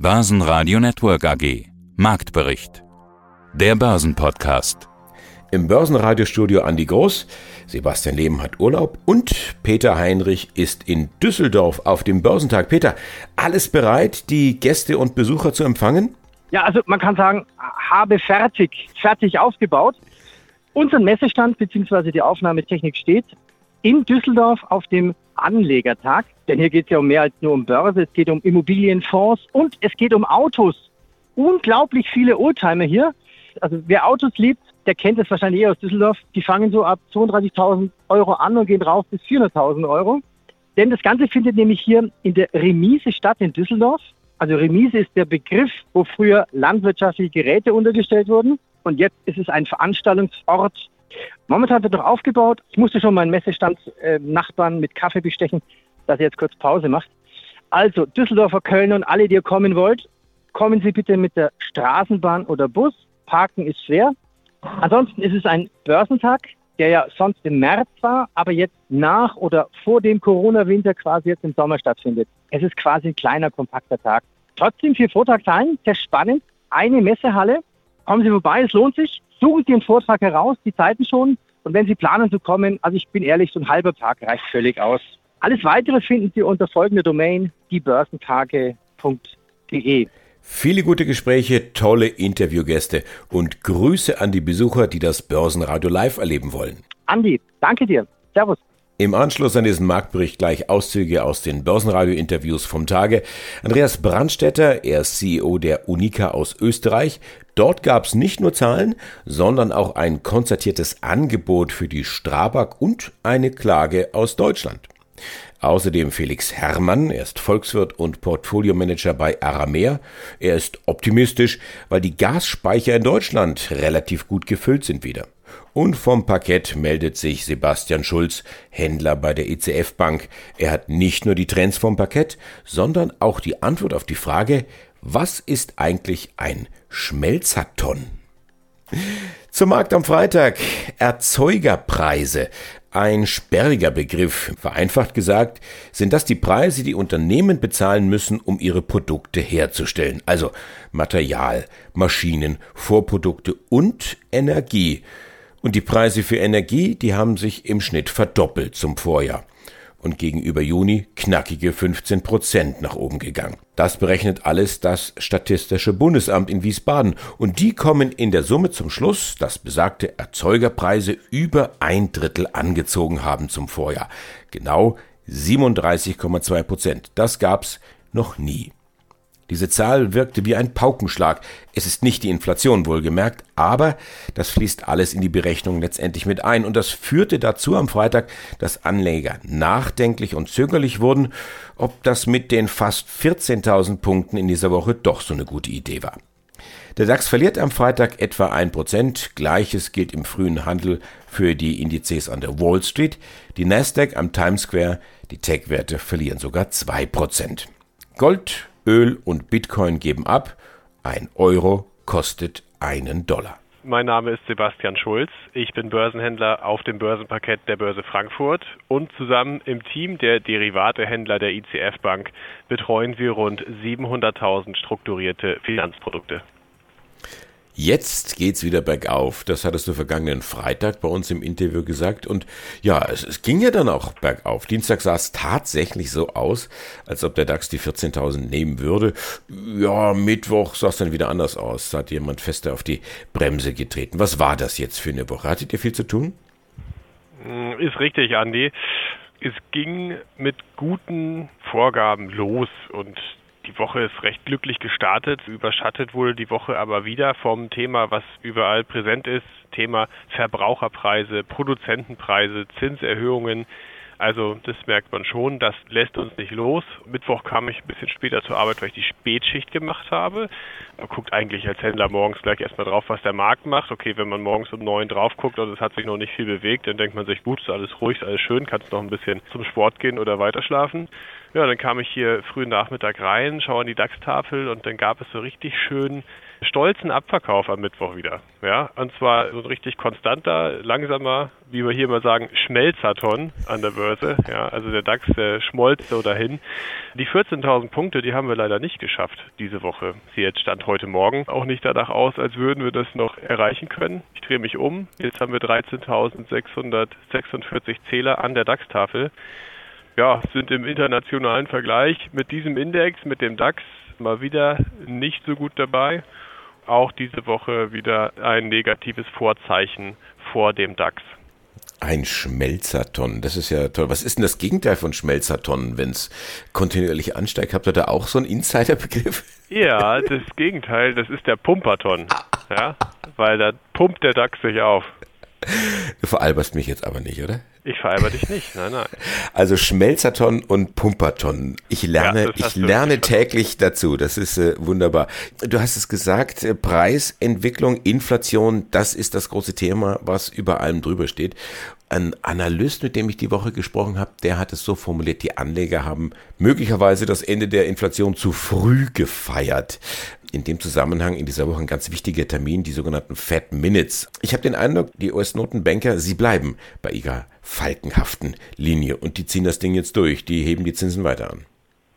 Börsenradio Network AG. Marktbericht. Der Börsenpodcast. Im Börsenradiostudio Andi Groß. Sebastian Leben hat Urlaub und Peter Heinrich ist in Düsseldorf auf dem Börsentag. Peter, alles bereit, die Gäste und Besucher zu empfangen? Ja, also man kann sagen, habe fertig, fertig aufgebaut. Unser Messestand bzw. die Aufnahmetechnik steht in Düsseldorf auf dem Anlegertag. Denn hier geht es ja um mehr als nur um Börse, es geht um Immobilienfonds und es geht um Autos. Unglaublich viele Oldtimer hier. Also wer Autos liebt, der kennt es wahrscheinlich eher aus Düsseldorf. Die fangen so ab 32.000 Euro an und gehen rauf bis 400.000 Euro. Denn das Ganze findet nämlich hier in der Remise statt in Düsseldorf. Also Remise ist der Begriff, wo früher landwirtschaftliche Geräte untergestellt wurden. Und jetzt ist es ein Veranstaltungsort. Momentan wird noch aufgebaut. Ich musste schon meinen Messestand-Nachbarn äh, mit Kaffee bestechen, dass er jetzt kurz Pause macht. Also Düsseldorfer, Köln und alle, die ihr kommen wollt, kommen Sie bitte mit der Straßenbahn oder Bus. Parken ist schwer. Ansonsten ist es ein Börsentag, der ja sonst im März war, aber jetzt nach oder vor dem Corona-Winter quasi jetzt im Sommer stattfindet. Es ist quasi ein kleiner, kompakter Tag. Trotzdem vier Vortragszahlen, sehr spannend. Eine Messehalle. Kommen Sie vorbei, es lohnt sich. Suchen Sie einen Vortrag heraus, die Zeiten schon. Und wenn Sie planen zu kommen, also ich bin ehrlich, so ein halber Tag reicht völlig aus. Alles weitere finden Sie unter folgender Domain, diebörsentage.de. Viele gute Gespräche, tolle Interviewgäste und Grüße an die Besucher, die das Börsenradio live erleben wollen. Andi, danke dir. Servus. Im Anschluss an diesen Marktbericht gleich Auszüge aus den Börsenradio-Interviews vom Tage. Andreas Brandstetter, er ist CEO der Unica aus Österreich. Dort gab es nicht nur Zahlen, sondern auch ein konzertiertes Angebot für die Strabag und eine Klage aus Deutschland. Außerdem Felix Herrmann, er ist Volkswirt und Portfoliomanager bei Arameer. Er ist optimistisch, weil die Gasspeicher in Deutschland relativ gut gefüllt sind wieder. Und vom Parkett meldet sich Sebastian Schulz, Händler bei der ECF Bank. Er hat nicht nur die Trends vom Parkett, sondern auch die Antwort auf die Frage, was ist eigentlich ein Schmelzaton? Zum Markt am Freitag. Erzeugerpreise. Ein sperriger Begriff. Vereinfacht gesagt, sind das die Preise, die Unternehmen bezahlen müssen, um ihre Produkte herzustellen. Also Material, Maschinen, Vorprodukte und Energie. Und die Preise für Energie, die haben sich im Schnitt verdoppelt zum Vorjahr und gegenüber Juni knackige 15 Prozent nach oben gegangen. Das berechnet alles das Statistische Bundesamt in Wiesbaden und die kommen in der Summe zum Schluss, dass besagte Erzeugerpreise über ein Drittel angezogen haben zum Vorjahr. Genau 37,2 Prozent. Das gab's noch nie. Diese Zahl wirkte wie ein Paukenschlag. Es ist nicht die Inflation wohlgemerkt, aber das fließt alles in die Berechnung letztendlich mit ein. Und das führte dazu am Freitag, dass Anleger nachdenklich und zögerlich wurden, ob das mit den fast 14.000 Punkten in dieser Woche doch so eine gute Idee war. Der DAX verliert am Freitag etwa 1%. Gleiches gilt im frühen Handel für die Indizes an der Wall Street. Die Nasdaq am Times Square, die Tech-Werte verlieren sogar 2%. Gold Öl und Bitcoin geben ab. Ein Euro kostet einen Dollar. Mein Name ist Sebastian Schulz. Ich bin Börsenhändler auf dem Börsenparkett der Börse Frankfurt und zusammen im Team der Derivatehändler der ICF Bank betreuen wir rund 700.000 strukturierte Finanzprodukte. Jetzt geht's wieder bergauf. Das hattest du vergangenen Freitag bei uns im Interview gesagt. Und ja, es, es ging ja dann auch bergauf. Dienstag sah es tatsächlich so aus, als ob der DAX die 14.000 nehmen würde. Ja, Mittwoch sah es dann wieder anders aus. Da hat jemand fester auf die Bremse getreten. Was war das jetzt für eine Woche? Hattet ihr viel zu tun? Hm, ist richtig, Andi. Es ging mit guten Vorgaben los und die Woche ist recht glücklich gestartet, überschattet wurde die Woche aber wieder vom Thema, was überall präsent ist, Thema Verbraucherpreise, Produzentenpreise, Zinserhöhungen. Also das merkt man schon, das lässt uns nicht los. Mittwoch kam ich ein bisschen später zur Arbeit, weil ich die Spätschicht gemacht habe. Man guckt eigentlich als Händler morgens gleich erstmal drauf, was der Markt macht. Okay, wenn man morgens um neun drauf guckt und es hat sich noch nicht viel bewegt, dann denkt man sich, gut, ist alles ruhig, ist alles schön, kannst noch ein bisschen zum Sport gehen oder weiterschlafen. Ja, dann kam ich hier frühen Nachmittag rein, schaue an die DAX-Tafel und dann gab es so richtig schön stolzen Abverkauf am Mittwoch wieder. Ja, und zwar so ein richtig konstanter, langsamer, wie wir hier immer sagen, Schmelzerton an der Börse. Ja, also der DAX, der schmolz so dahin. Die 14.000 Punkte, die haben wir leider nicht geschafft diese Woche. Sie jetzt stand heute Morgen auch nicht danach aus, als würden wir das noch erreichen können. Ich drehe mich um. Jetzt haben wir 13.646 Zähler an der DAX-Tafel. Ja, sind im internationalen Vergleich mit diesem Index, mit dem DAX, mal wieder nicht so gut dabei. Auch diese Woche wieder ein negatives Vorzeichen vor dem DAX. Ein Schmelzerton, das ist ja toll. Was ist denn das Gegenteil von Schmelzerton, wenn es kontinuierlich ansteigt? Habt ihr da auch so einen Insiderbegriff? Ja, das Gegenteil, das ist der Pumperton. Ja, weil da pumpt der DAX sich auf. Du veralberst mich jetzt aber nicht, oder? Ich veralber dich nicht, nein, nein. Also Schmelzerton und Pumperton. Ich lerne, ja, ich lerne täglich dazu. Das ist äh, wunderbar. Du hast es gesagt, äh, Preisentwicklung, Inflation, das ist das große Thema, was über allem drüber steht. Ein Analyst, mit dem ich die Woche gesprochen habe, der hat es so formuliert, die Anleger haben möglicherweise das Ende der Inflation zu früh gefeiert in dem Zusammenhang in dieser Woche ein ganz wichtiger Termin, die sogenannten Fed Minutes. Ich habe den Eindruck, die US-Notenbanker, sie bleiben bei ihrer falkenhaften Linie und die ziehen das Ding jetzt durch, die heben die Zinsen weiter an.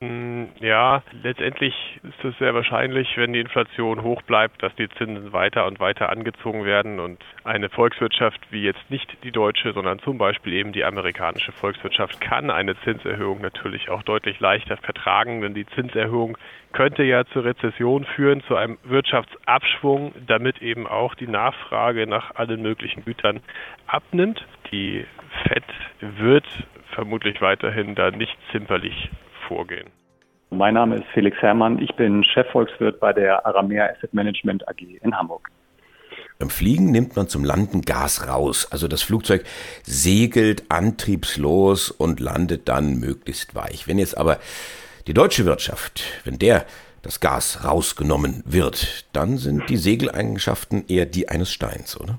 Mm, ja, letztendlich ist es sehr wahrscheinlich, wenn die Inflation hoch bleibt, dass die Zinsen weiter und weiter angezogen werden und eine Volkswirtschaft wie jetzt nicht die deutsche, sondern zum Beispiel eben die amerikanische Volkswirtschaft kann eine Zinserhöhung natürlich auch deutlich leichter vertragen, denn die Zinserhöhung könnte ja zur Rezession führen, zu einem Wirtschaftsabschwung, damit eben auch die Nachfrage nach allen möglichen Gütern abnimmt. Die FED wird vermutlich weiterhin da nicht zimperlich vorgehen? Mein Name ist Felix Herrmann. Ich bin Chefvolkswirt bei der Aramea Asset Management AG in Hamburg. Beim Fliegen nimmt man zum Landen Gas raus. Also das Flugzeug segelt antriebslos und landet dann möglichst weich. Wenn jetzt aber die deutsche Wirtschaft, wenn der das Gas rausgenommen wird, dann sind die Segeleigenschaften eher die eines Steins, oder?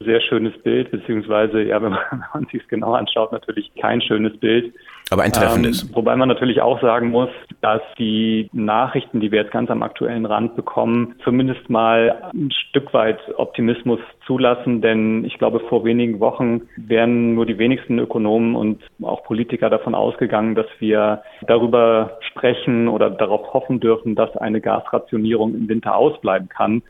Sehr schönes Bild, beziehungsweise, ja, wenn man, wenn man sich es genau anschaut, natürlich kein schönes Bild. Aber ein treffendes. Ähm, wobei man natürlich auch sagen muss, dass die Nachrichten, die wir jetzt ganz am aktuellen Rand bekommen, zumindest mal ein Stück weit Optimismus zulassen. Denn ich glaube, vor wenigen Wochen wären nur die wenigsten Ökonomen und auch Politiker davon ausgegangen, dass wir darüber sprechen oder darauf hoffen dürfen, dass eine Gasrationierung im Winter ausbleiben kann.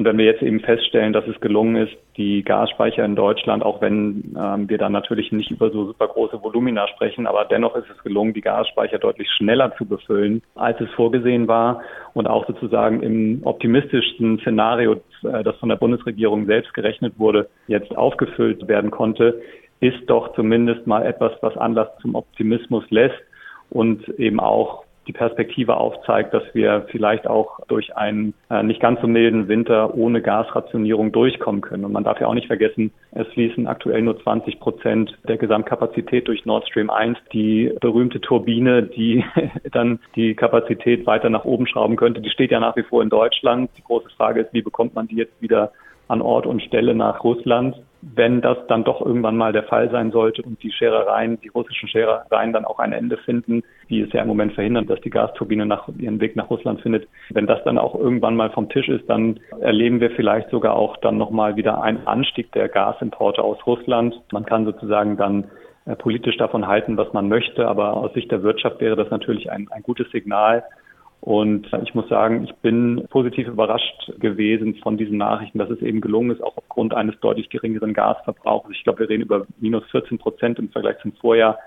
Und wenn wir jetzt eben feststellen, dass es gelungen ist, die Gasspeicher in Deutschland, auch wenn ähm, wir dann natürlich nicht über so super große Volumina sprechen, aber dennoch ist es gelungen, die Gasspeicher deutlich schneller zu befüllen, als es vorgesehen war. Und auch sozusagen im optimistischsten Szenario, äh, das von der Bundesregierung selbst gerechnet wurde, jetzt aufgefüllt werden konnte, ist doch zumindest mal etwas, was Anlass zum Optimismus lässt und eben auch die Perspektive aufzeigt, dass wir vielleicht auch durch einen äh, nicht ganz so milden Winter ohne Gasrationierung durchkommen können. Und man darf ja auch nicht vergessen, es fließen aktuell nur 20 Prozent der Gesamtkapazität durch Nord Stream 1. Die berühmte Turbine, die dann die Kapazität weiter nach oben schrauben könnte, die steht ja nach wie vor in Deutschland. Die große Frage ist, wie bekommt man die jetzt wieder an Ort und Stelle nach Russland. Wenn das dann doch irgendwann mal der Fall sein sollte und die Scherereien, die russischen Scherereien dann auch ein Ende finden, die es ja im Moment verhindern, dass die Gasturbine nach, ihren Weg nach Russland findet, wenn das dann auch irgendwann mal vom Tisch ist, dann erleben wir vielleicht sogar auch dann nochmal wieder einen Anstieg der Gasimporte aus Russland. Man kann sozusagen dann äh, politisch davon halten, was man möchte, aber aus Sicht der Wirtschaft wäre das natürlich ein, ein gutes Signal, und ich muss sagen, ich bin positiv überrascht gewesen von diesen Nachrichten, dass es eben gelungen ist, auch aufgrund eines deutlich geringeren Gasverbrauchs. Ich glaube, wir reden über minus 14 Prozent im Vergleich zum Vorjahr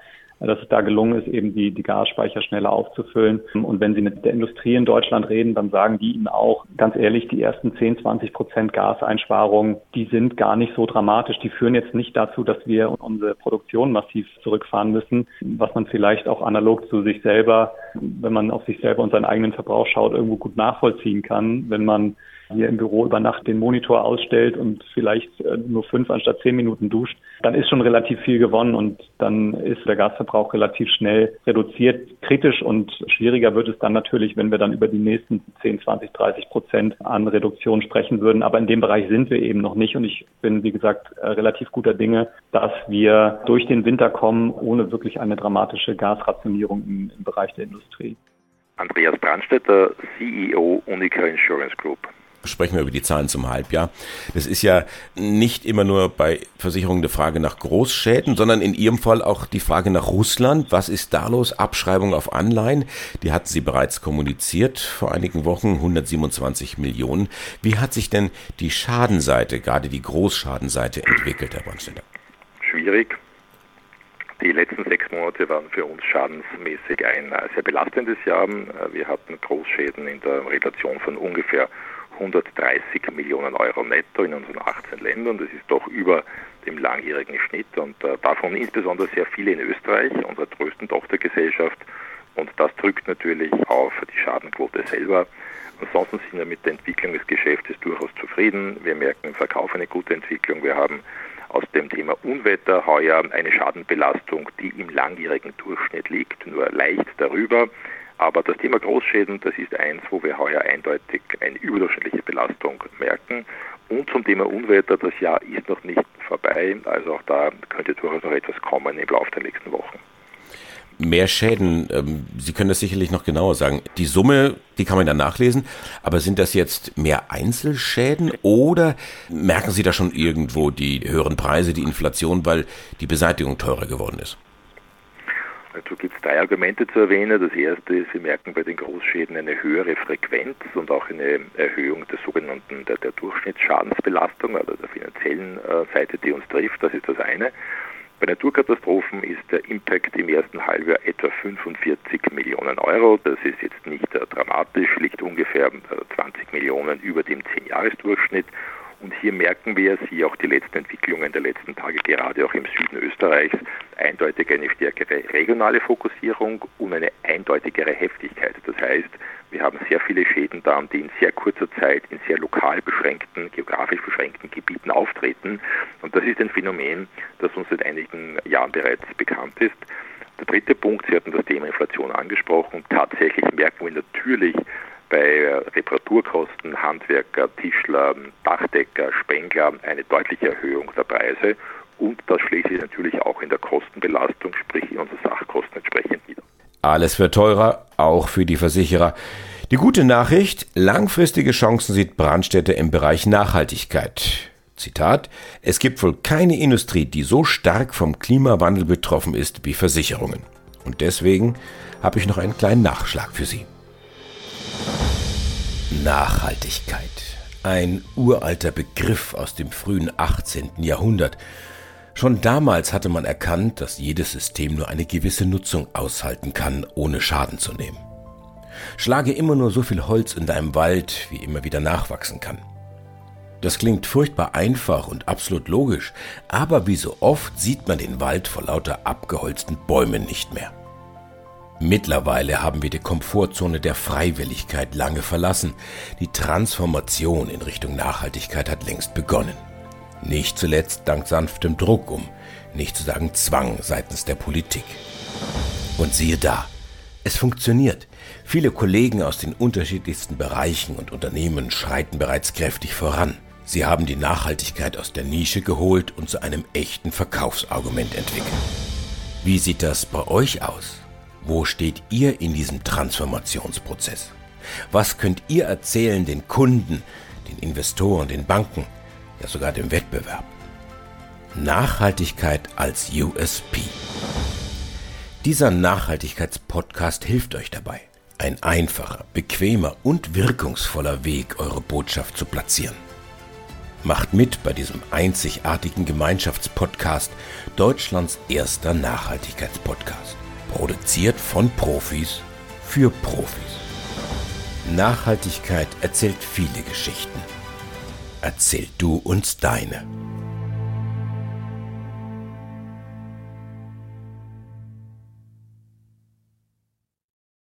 dass es da gelungen ist, eben die, die Gasspeicher schneller aufzufüllen. Und wenn Sie mit der Industrie in Deutschland reden, dann sagen die Ihnen auch, ganz ehrlich, die ersten 10, 20 Prozent Gaseinsparungen, die sind gar nicht so dramatisch. Die führen jetzt nicht dazu, dass wir unsere Produktion massiv zurückfahren müssen, was man vielleicht auch analog zu sich selber, wenn man auf sich selber und seinen eigenen Verbrauch schaut, irgendwo gut nachvollziehen kann, wenn man hier im Büro über Nacht den Monitor ausstellt und vielleicht äh, nur fünf anstatt zehn Minuten duscht, dann ist schon relativ viel gewonnen und dann ist der Gasverbrauch relativ schnell reduziert. Kritisch und schwieriger wird es dann natürlich, wenn wir dann über die nächsten 10, 20, 30 Prozent an Reduktion sprechen würden. Aber in dem Bereich sind wir eben noch nicht und ich bin, wie gesagt, äh, relativ guter Dinge, dass wir durch den Winter kommen, ohne wirklich eine dramatische Gasrationierung im, im Bereich der Industrie. Andreas Brandstetter, CEO Unica Insurance Group sprechen wir über die Zahlen zum Halbjahr. Das ist ja nicht immer nur bei Versicherungen eine Frage nach Großschäden, sondern in Ihrem Fall auch die Frage nach Russland. Was ist da los? Abschreibung auf Anleihen, die hatten Sie bereits kommuniziert vor einigen Wochen, 127 Millionen. Wie hat sich denn die Schadenseite, gerade die Großschadenseite entwickelt, Herr Brandstetter? Schwierig. Die letzten sechs Monate waren für uns schadensmäßig ein sehr belastendes Jahr. Wir hatten Großschäden in der Relation von ungefähr 130 Millionen Euro netto in unseren 18 Ländern. Das ist doch über dem langjährigen Schnitt und äh, davon insbesondere sehr viele in Österreich, unserer größten Tochtergesellschaft. Und das drückt natürlich auf die Schadenquote selber. Ansonsten sind wir mit der Entwicklung des Geschäftes durchaus zufrieden. Wir merken im Verkauf eine gute Entwicklung. Wir haben aus dem Thema Unwetter heuer eine Schadenbelastung, die im langjährigen Durchschnitt liegt, nur leicht darüber. Aber das Thema Großschäden, das ist eins, wo wir heuer eindeutig eine überdurchschnittliche Belastung merken. Und zum Thema Unwetter, das Jahr ist noch nicht vorbei, also auch da könnte durchaus noch etwas kommen im Laufe der nächsten Wochen. Mehr Schäden, ähm, Sie können das sicherlich noch genauer sagen. Die Summe, die kann man dann nachlesen, aber sind das jetzt mehr Einzelschäden oder merken Sie da schon irgendwo die höheren Preise, die Inflation, weil die Beseitigung teurer geworden ist? Dazu gibt es drei Argumente zu erwähnen. Das erste ist, wir merken bei den Großschäden eine höhere Frequenz und auch eine Erhöhung der sogenannten der, der Durchschnittsschadensbelastung, also der finanziellen äh, Seite, die uns trifft. Das ist das eine. Bei Naturkatastrophen ist der Impact im ersten Halbjahr etwa 45 Millionen Euro. Das ist jetzt nicht dramatisch, liegt ungefähr äh, 20 Millionen über dem 10-Jahres-Durchschnitt und hier merken wir, Sie auch die letzten Entwicklungen der letzten Tage, gerade auch im Süden Österreichs, eindeutig eine stärkere regionale Fokussierung und eine eindeutigere Heftigkeit. Das heißt, wir haben sehr viele Schäden da, die in sehr kurzer Zeit in sehr lokal beschränkten, geografisch beschränkten Gebieten auftreten. Und das ist ein Phänomen, das uns seit einigen Jahren bereits bekannt ist. Der dritte Punkt, Sie hatten das Thema Inflation angesprochen. Tatsächlich merken wir natürlich, bei Reparaturkosten, Handwerker, Tischler, Dachdecker, Spengler eine deutliche Erhöhung der Preise und das schlägt sich natürlich auch in der Kostenbelastung, sprich in unseren Sachkosten entsprechend nieder. Alles wird teurer, auch für die Versicherer. Die gute Nachricht, langfristige Chancen sieht Brandstätte im Bereich Nachhaltigkeit. Zitat, es gibt wohl keine Industrie, die so stark vom Klimawandel betroffen ist wie Versicherungen. Und deswegen habe ich noch einen kleinen Nachschlag für Sie. Nachhaltigkeit. Ein uralter Begriff aus dem frühen 18. Jahrhundert. Schon damals hatte man erkannt, dass jedes System nur eine gewisse Nutzung aushalten kann, ohne Schaden zu nehmen. Schlage immer nur so viel Holz in deinem Wald, wie immer wieder nachwachsen kann. Das klingt furchtbar einfach und absolut logisch, aber wie so oft sieht man den Wald vor lauter abgeholzten Bäumen nicht mehr. Mittlerweile haben wir die Komfortzone der Freiwilligkeit lange verlassen. Die Transformation in Richtung Nachhaltigkeit hat längst begonnen. Nicht zuletzt dank sanftem Druck, um nicht zu sagen Zwang seitens der Politik. Und siehe da, es funktioniert. Viele Kollegen aus den unterschiedlichsten Bereichen und Unternehmen schreiten bereits kräftig voran. Sie haben die Nachhaltigkeit aus der Nische geholt und zu einem echten Verkaufsargument entwickelt. Wie sieht das bei euch aus? Wo steht ihr in diesem Transformationsprozess? Was könnt ihr erzählen den Kunden, den Investoren, den Banken, ja sogar dem Wettbewerb? Nachhaltigkeit als USP. Dieser Nachhaltigkeitspodcast hilft euch dabei, ein einfacher, bequemer und wirkungsvoller Weg, eure Botschaft zu platzieren. Macht mit bei diesem einzigartigen Gemeinschaftspodcast, Deutschlands erster Nachhaltigkeitspodcast. Produziert von Profis für Profis. Nachhaltigkeit erzählt viele Geschichten. Erzähl du uns deine.